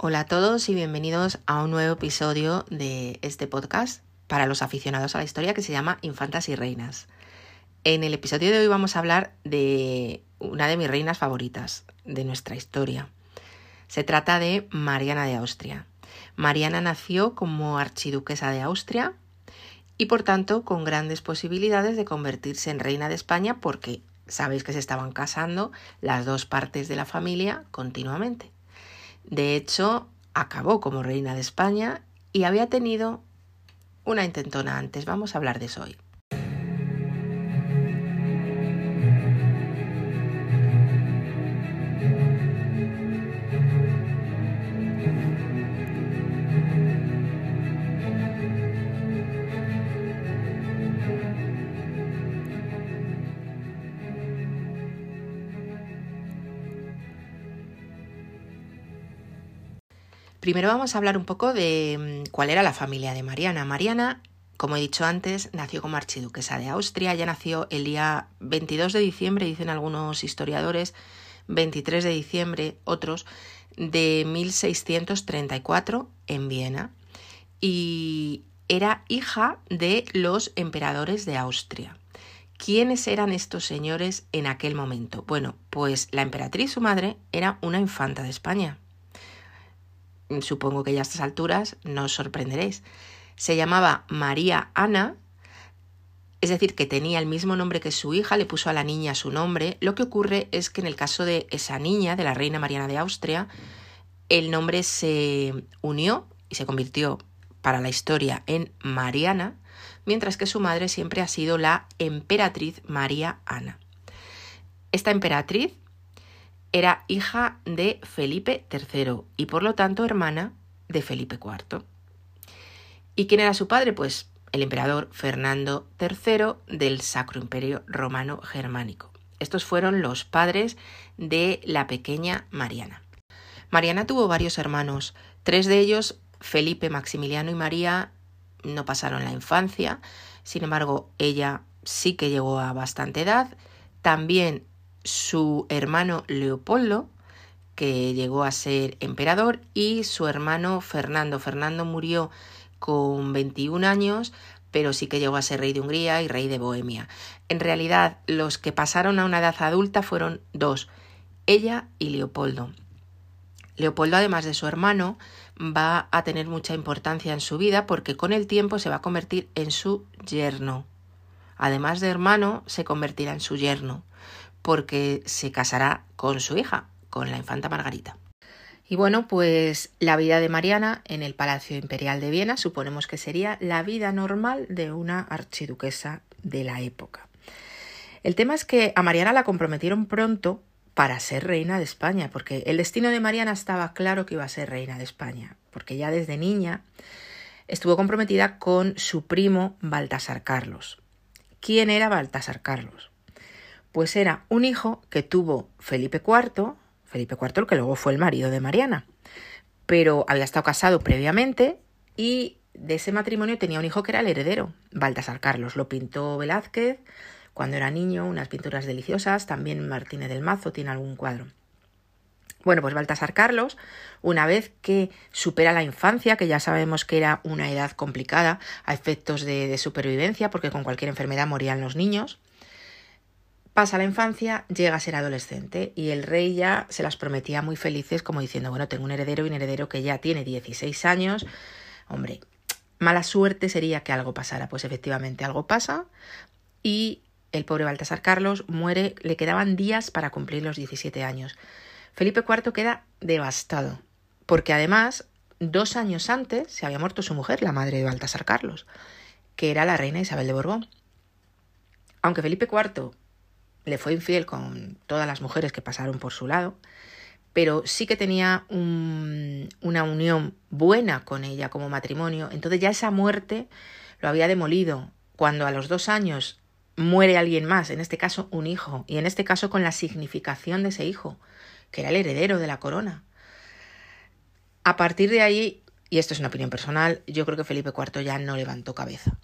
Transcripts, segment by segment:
Hola a todos y bienvenidos a un nuevo episodio de este podcast para los aficionados a la historia que se llama Infantas y Reinas. En el episodio de hoy vamos a hablar de una de mis reinas favoritas de nuestra historia. Se trata de Mariana de Austria. Mariana nació como archiduquesa de Austria y por tanto con grandes posibilidades de convertirse en reina de España porque sabéis que se estaban casando las dos partes de la familia continuamente. De hecho, acabó como reina de España y había tenido una intentona antes. Vamos a hablar de eso hoy. Primero vamos a hablar un poco de mm, cuál era la familia de Mariana. Mariana, como he dicho antes, nació como archiduquesa de Austria. Ya nació el día 22 de diciembre, dicen algunos historiadores, 23 de diciembre, otros, de 1634 en Viena. Y era hija de los emperadores de Austria. ¿Quiénes eran estos señores en aquel momento? Bueno, pues la emperatriz, su madre, era una infanta de España, supongo que ya a estas alturas no os sorprenderéis. Se llamaba María Ana, es decir, que tenía el mismo nombre que su hija, le puso a la niña su nombre. Lo que ocurre es que en el caso de esa niña, de la reina Mariana de Austria, el nombre se unió y se convirtió para la historia en Mariana, mientras que su madre siempre ha sido la emperatriz María Ana. Esta emperatriz era hija de Felipe III y por lo tanto hermana de Felipe IV. ¿Y quién era su padre? Pues el emperador Fernando III del Sacro Imperio Romano Germánico. Estos fueron los padres de la pequeña Mariana. Mariana tuvo varios hermanos, tres de ellos, Felipe, Maximiliano y María, no pasaron la infancia, sin embargo, ella sí que llegó a bastante edad. También su hermano Leopoldo, que llegó a ser emperador, y su hermano Fernando. Fernando murió con 21 años, pero sí que llegó a ser rey de Hungría y rey de Bohemia. En realidad, los que pasaron a una edad adulta fueron dos, ella y Leopoldo. Leopoldo, además de su hermano, va a tener mucha importancia en su vida porque con el tiempo se va a convertir en su yerno. Además de hermano, se convertirá en su yerno porque se casará con su hija, con la infanta Margarita. Y bueno, pues la vida de Mariana en el Palacio Imperial de Viena suponemos que sería la vida normal de una archiduquesa de la época. El tema es que a Mariana la comprometieron pronto para ser reina de España, porque el destino de Mariana estaba claro que iba a ser reina de España, porque ya desde niña estuvo comprometida con su primo Baltasar Carlos. ¿Quién era Baltasar Carlos? Pues era un hijo que tuvo Felipe IV, Felipe IV el que luego fue el marido de Mariana, pero había estado casado previamente y de ese matrimonio tenía un hijo que era el heredero, Baltasar Carlos. Lo pintó Velázquez cuando era niño, unas pinturas deliciosas, también Martínez del Mazo tiene algún cuadro. Bueno, pues Baltasar Carlos, una vez que supera la infancia, que ya sabemos que era una edad complicada a efectos de, de supervivencia, porque con cualquier enfermedad morían los niños, Pasa la infancia, llega a ser adolescente y el rey ya se las prometía muy felices como diciendo, bueno, tengo un heredero y un heredero que ya tiene 16 años. Hombre, mala suerte sería que algo pasara. Pues efectivamente algo pasa y el pobre Baltasar Carlos muere, le quedaban días para cumplir los 17 años. Felipe IV queda devastado, porque además, dos años antes se había muerto su mujer, la madre de Baltasar Carlos, que era la reina Isabel de Borbón. Aunque Felipe IV le fue infiel con todas las mujeres que pasaron por su lado, pero sí que tenía una unión buena con ella como matrimonio. Entonces ya esa muerte lo había demolido. Cuando a los dos años muere alguien más, en este caso un hijo, y en este caso con la significación de ese hijo, que era el heredero de la corona. A partir de ahí, y esto es una opinión personal, yo creo que Felipe IV ya no levantó cabeza.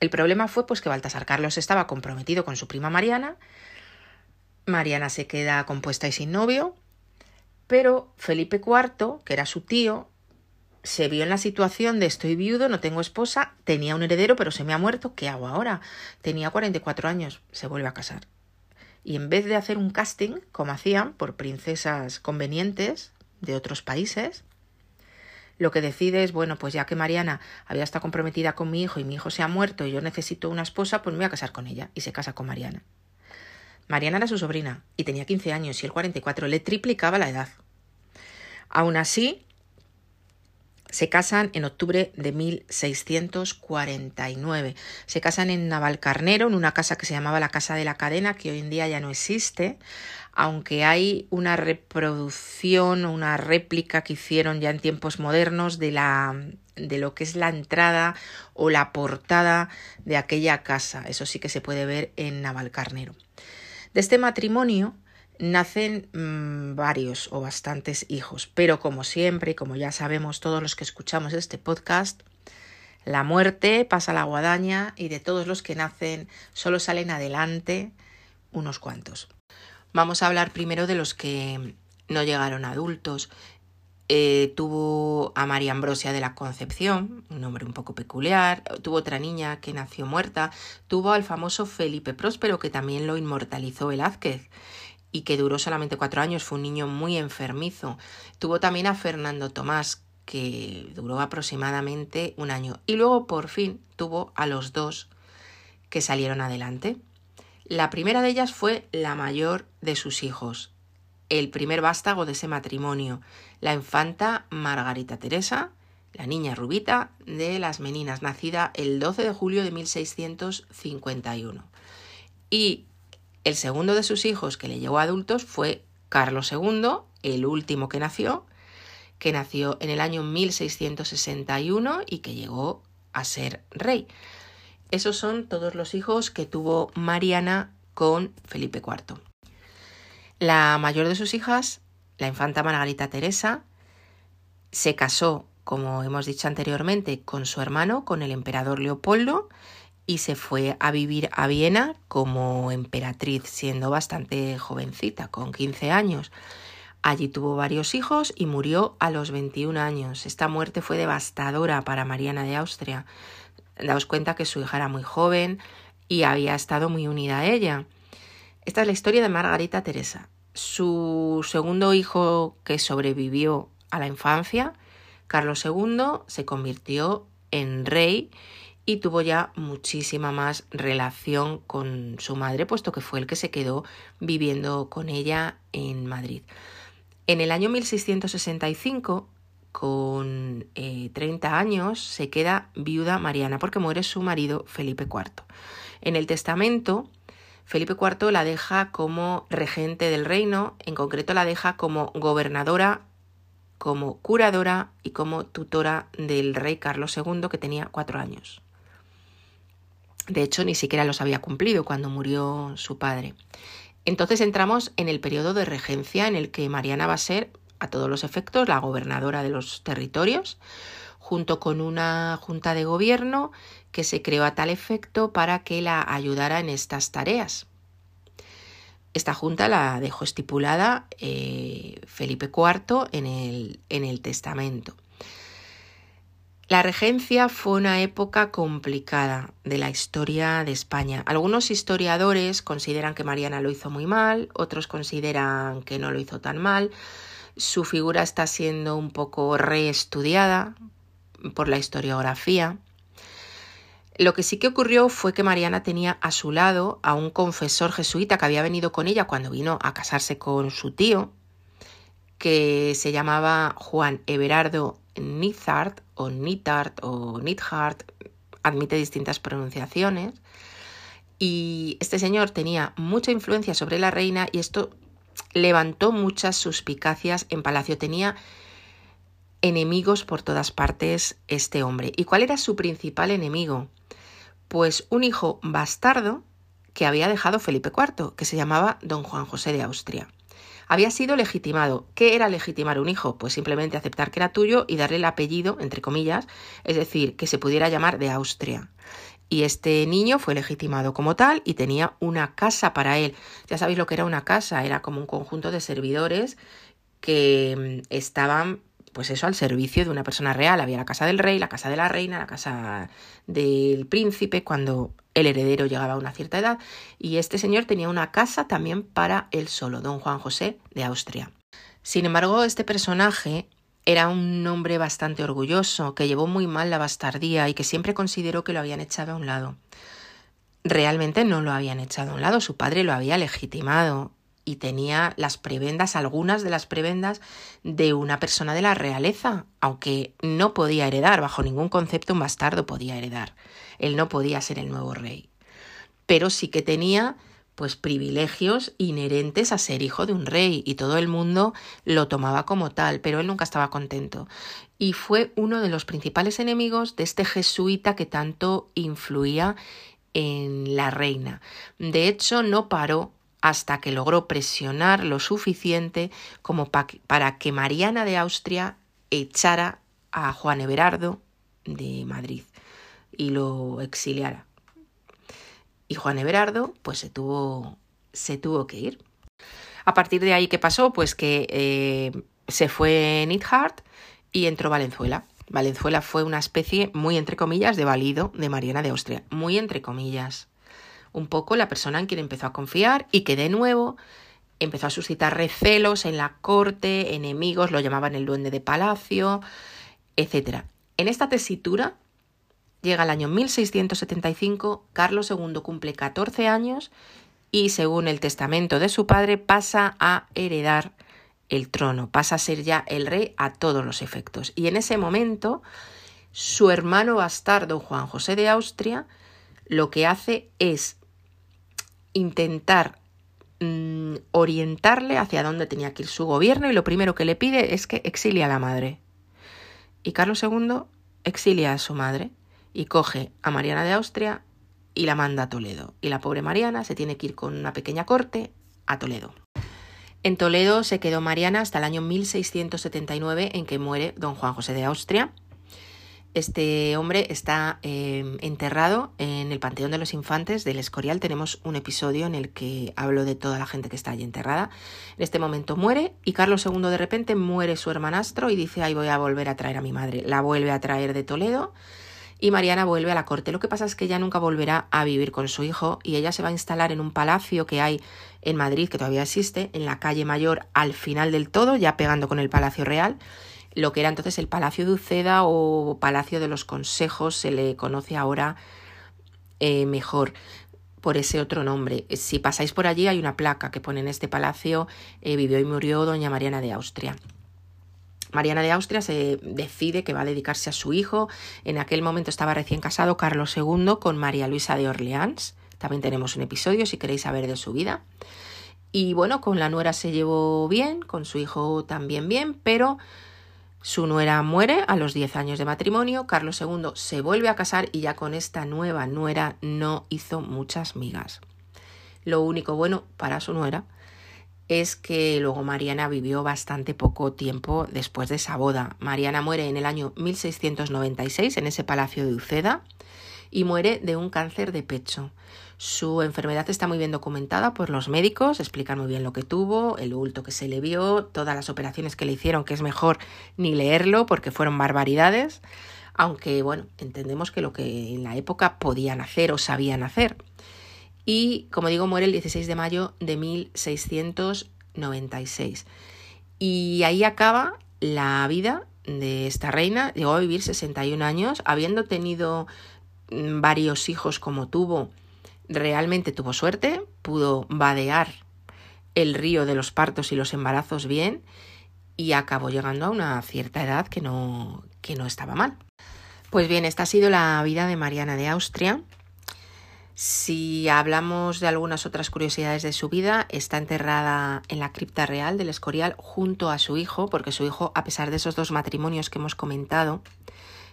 El problema fue pues que Baltasar Carlos estaba comprometido con su prima Mariana. Mariana se queda compuesta y sin novio. Pero Felipe IV, que era su tío, se vio en la situación de estoy viudo, no tengo esposa, tenía un heredero, pero se me ha muerto, ¿qué hago ahora? Tenía 44 años, se vuelve a casar. Y en vez de hacer un casting, como hacían por princesas convenientes de otros países, lo que decide es, bueno, pues ya que Mariana había estado comprometida con mi hijo y mi hijo se ha muerto y yo necesito una esposa, pues me voy a casar con ella. Y se casa con Mariana. Mariana era su sobrina y tenía 15 años y el 44 le triplicaba la edad. Aún así, se casan en octubre de 1649. Se casan en Navalcarnero, en una casa que se llamaba la Casa de la Cadena, que hoy en día ya no existe, aunque hay una reproducción o una réplica que hicieron ya en tiempos modernos de la de lo que es la entrada o la portada de aquella casa. Eso sí que se puede ver en Navalcarnero. De este matrimonio nacen mmm, varios o bastantes hijos, pero como siempre y como ya sabemos todos los que escuchamos este podcast, la muerte pasa la guadaña y de todos los que nacen solo salen adelante unos cuantos. Vamos a hablar primero de los que no llegaron adultos. Eh, tuvo a María Ambrosia de la Concepción, un nombre un poco peculiar, tuvo otra niña que nació muerta, tuvo al famoso Felipe Próspero que también lo inmortalizó Velázquez y que duró solamente cuatro años, fue un niño muy enfermizo. Tuvo también a Fernando Tomás, que duró aproximadamente un año. Y luego por fin tuvo a los dos que salieron adelante. La primera de ellas fue la mayor de sus hijos, el primer vástago de ese matrimonio, la infanta Margarita Teresa, la niña rubita de las Meninas, nacida el 12 de julio de 1651. Y el segundo de sus hijos que le llegó a adultos fue Carlos II, el último que nació, que nació en el año 1661 y que llegó a ser rey. Esos son todos los hijos que tuvo Mariana con Felipe IV. La mayor de sus hijas, la infanta Margarita Teresa, se casó, como hemos dicho anteriormente, con su hermano, con el emperador Leopoldo, y se fue a vivir a Viena como emperatriz, siendo bastante jovencita, con 15 años. Allí tuvo varios hijos y murió a los 21 años. Esta muerte fue devastadora para Mariana de Austria, Daos cuenta que su hija era muy joven y había estado muy unida a ella. Esta es la historia de Margarita Teresa. Su segundo hijo que sobrevivió a la infancia, Carlos II, se convirtió en rey y tuvo ya muchísima más relación con su madre, puesto que fue el que se quedó viviendo con ella en Madrid. En el año 1665 con 30 eh, años se queda viuda Mariana porque muere su marido Felipe IV. En el testamento, Felipe IV la deja como regente del reino, en concreto la deja como gobernadora, como curadora y como tutora del rey Carlos II que tenía cuatro años. De hecho, ni siquiera los había cumplido cuando murió su padre. Entonces entramos en el periodo de regencia en el que Mariana va a ser a todos los efectos la gobernadora de los territorios, junto con una junta de gobierno que se creó a tal efecto para que la ayudara en estas tareas. Esta junta la dejó estipulada eh, Felipe IV en el, en el testamento. La regencia fue una época complicada de la historia de España. Algunos historiadores consideran que Mariana lo hizo muy mal, otros consideran que no lo hizo tan mal, su figura está siendo un poco reestudiada por la historiografía. Lo que sí que ocurrió fue que Mariana tenía a su lado a un confesor jesuita que había venido con ella cuando vino a casarse con su tío, que se llamaba Juan Everardo Nithard o Nithard o Nithard, admite distintas pronunciaciones. Y este señor tenía mucha influencia sobre la reina y esto levantó muchas suspicacias en Palacio. Tenía enemigos por todas partes este hombre. ¿Y cuál era su principal enemigo? Pues un hijo bastardo que había dejado Felipe IV, que se llamaba don Juan José de Austria. Había sido legitimado. ¿Qué era legitimar un hijo? Pues simplemente aceptar que era tuyo y darle el apellido, entre comillas, es decir, que se pudiera llamar de Austria. Y este niño fue legitimado como tal y tenía una casa para él. Ya sabéis lo que era una casa, era como un conjunto de servidores que mm, estaban pues eso, al servicio de una persona real. Había la casa del rey, la casa de la reina, la casa del príncipe, cuando el heredero llegaba a una cierta edad, y este señor tenía una casa también para él solo, don Juan José de Austria. Sin embargo, este personaje era un hombre bastante orgulloso, que llevó muy mal la bastardía y que siempre consideró que lo habían echado a un lado. Realmente no lo habían echado a un lado, su padre lo había legitimado y tenía las prebendas, algunas de las prebendas de una persona de la realeza, aunque no podía heredar, bajo ningún concepto un bastardo podía heredar. Él no podía ser el nuevo rey. Pero sí que tenía pues privilegios inherentes a ser hijo de un rey y todo el mundo lo tomaba como tal, pero él nunca estaba contento. Y fue uno de los principales enemigos de este jesuita que tanto influía en la reina. De hecho, no paró hasta que logró presionar lo suficiente como para que Mariana de Austria echara a Juan Everardo de Madrid y lo exiliara. Y Juan Everardo pues se tuvo, se tuvo que ir. A partir de ahí, ¿qué pasó? Pues que eh, se fue Nithard y entró Valenzuela. Valenzuela fue una especie muy entre comillas de valido de Mariana de Austria, muy entre comillas un poco la persona en quien empezó a confiar y que de nuevo empezó a suscitar recelos en la corte, enemigos, lo llamaban el duende de palacio, etc. En esta tesitura llega el año 1675, Carlos II cumple 14 años y según el testamento de su padre pasa a heredar el trono, pasa a ser ya el rey a todos los efectos. Y en ese momento, su hermano bastardo Juan José de Austria lo que hace es intentar mm, orientarle hacia dónde tenía que ir su gobierno y lo primero que le pide es que exilie a la madre. Y Carlos II exilia a su madre y coge a Mariana de Austria y la manda a Toledo. Y la pobre Mariana se tiene que ir con una pequeña corte a Toledo. En Toledo se quedó Mariana hasta el año 1679 en que muere don Juan José de Austria este hombre está em, enterrado en el Panteón de los Infantes del Escorial. Tenemos un episodio en el que hablo de toda la gente que está allí enterrada. En este momento muere y Carlos II de repente muere su hermanastro y dice, ahí voy a volver a traer a mi madre. La vuelve a traer de Toledo y Mariana vuelve a la corte. Lo que pasa es que ella nunca volverá a vivir con su hijo y ella se va a instalar en un palacio que hay en Madrid, que todavía existe, en la calle Mayor, al final del todo, ya pegando con el Palacio Real lo que era entonces el Palacio de Uceda o Palacio de los Consejos, se le conoce ahora eh, mejor por ese otro nombre. Si pasáis por allí hay una placa que pone en este palacio eh, vivió y murió doña Mariana de Austria. Mariana de Austria se decide que va a dedicarse a su hijo. En aquel momento estaba recién casado Carlos II con María Luisa de Orleans. También tenemos un episodio si queréis saber de su vida. Y bueno, con la nuera se llevó bien, con su hijo también bien, pero su nuera muere a los 10 años de matrimonio, Carlos II se vuelve a casar y ya con esta nueva nuera no hizo muchas migas. Lo único bueno para su nuera es que luego Mariana vivió bastante poco tiempo después de esa boda. Mariana muere en el año 1696 en ese palacio de Uceda y muere de un cáncer de pecho. Su enfermedad está muy bien documentada por los médicos, explican muy bien lo que tuvo, el bulto que se le vio, todas las operaciones que le hicieron, que es mejor ni leerlo porque fueron barbaridades, aunque bueno, entendemos que lo que en la época podían hacer o sabían hacer. Y como digo, muere el 16 de mayo de 1696. Y ahí acaba la vida de esta reina. Llegó a vivir 61 años, habiendo tenido mm, varios hijos como tuvo realmente tuvo suerte, pudo vadear el río de los partos y los embarazos bien y acabó llegando a una cierta edad que no, que no estaba mal. Pues bien, esta ha sido la vida de Mariana de Austria. Si hablamos de algunas otras curiosidades de su vida, está enterrada en la cripta real del Escorial junto a su hijo, porque su hijo, a pesar de esos dos matrimonios que hemos comentado,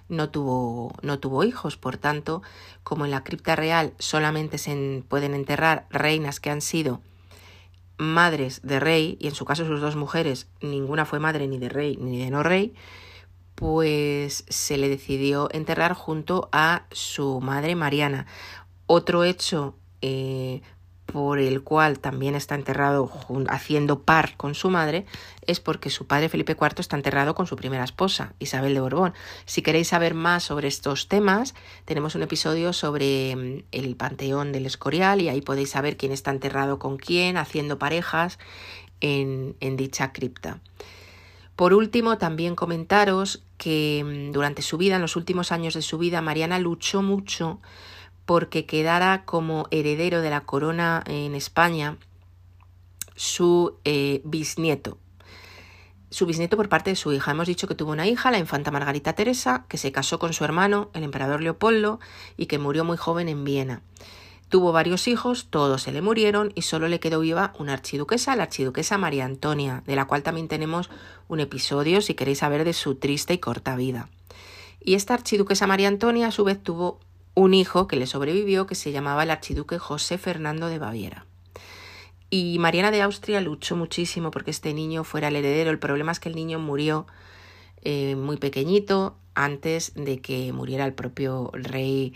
no tuvo, no tuvo hijos, por tanto, como en la cripta real solamente se pueden enterrar reinas que han sido madres de rey, y en su caso sus dos mujeres, ninguna fue madre ni de rey ni de no rey, pues se le decidió enterrar junto a su madre Mariana. Otro hecho eh, por el cual también está enterrado haciendo par con su madre, es porque su padre Felipe IV está enterrado con su primera esposa, Isabel de Borbón. Si queréis saber más sobre estos temas, tenemos un episodio sobre mm, el Panteón del Escorial y ahí podéis saber quién está enterrado con quién, haciendo parejas en, dicha cripta. Por último, también comentaros que mm, durante su vida, en los últimos años de su vida, Mariana luchó mucho porque quedara como heredero de la corona en España su eh, bisnieto. Su bisnieto por parte de su hija. Hemos dicho que tuvo una hija, la infanta Margarita Teresa, que se casó con su hermano, el emperador Leopoldo, y que murió muy joven en Viena. Tuvo varios hijos, todos se le murieron y solo le quedó viva una archiduquesa, la archiduquesa María Antonia, de la cual también tenemos un episodio si queréis saber de su triste y corta vida. Y esta archiduquesa María Antonia a su vez tuvo un hijo que le sobrevivió que se llamaba el archiduque José Fernando de Baviera. Y Mariana de Austria luchó muchísimo porque este niño fuera el heredero. El problema es que el niño murió eh, muy pequeñito antes de que muriera el propio rey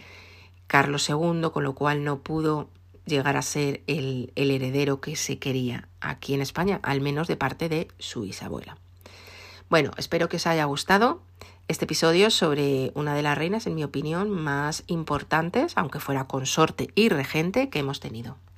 Carlos II, con lo cual no pudo llegar a ser el, el heredero que se quería aquí en España, al menos de parte de su bisabuela. Bueno, espero que os haya gustado este episodio sobre una de las reinas, en mi opinión, más importantes, aunque fuera consorte y regente, que hemos tenido.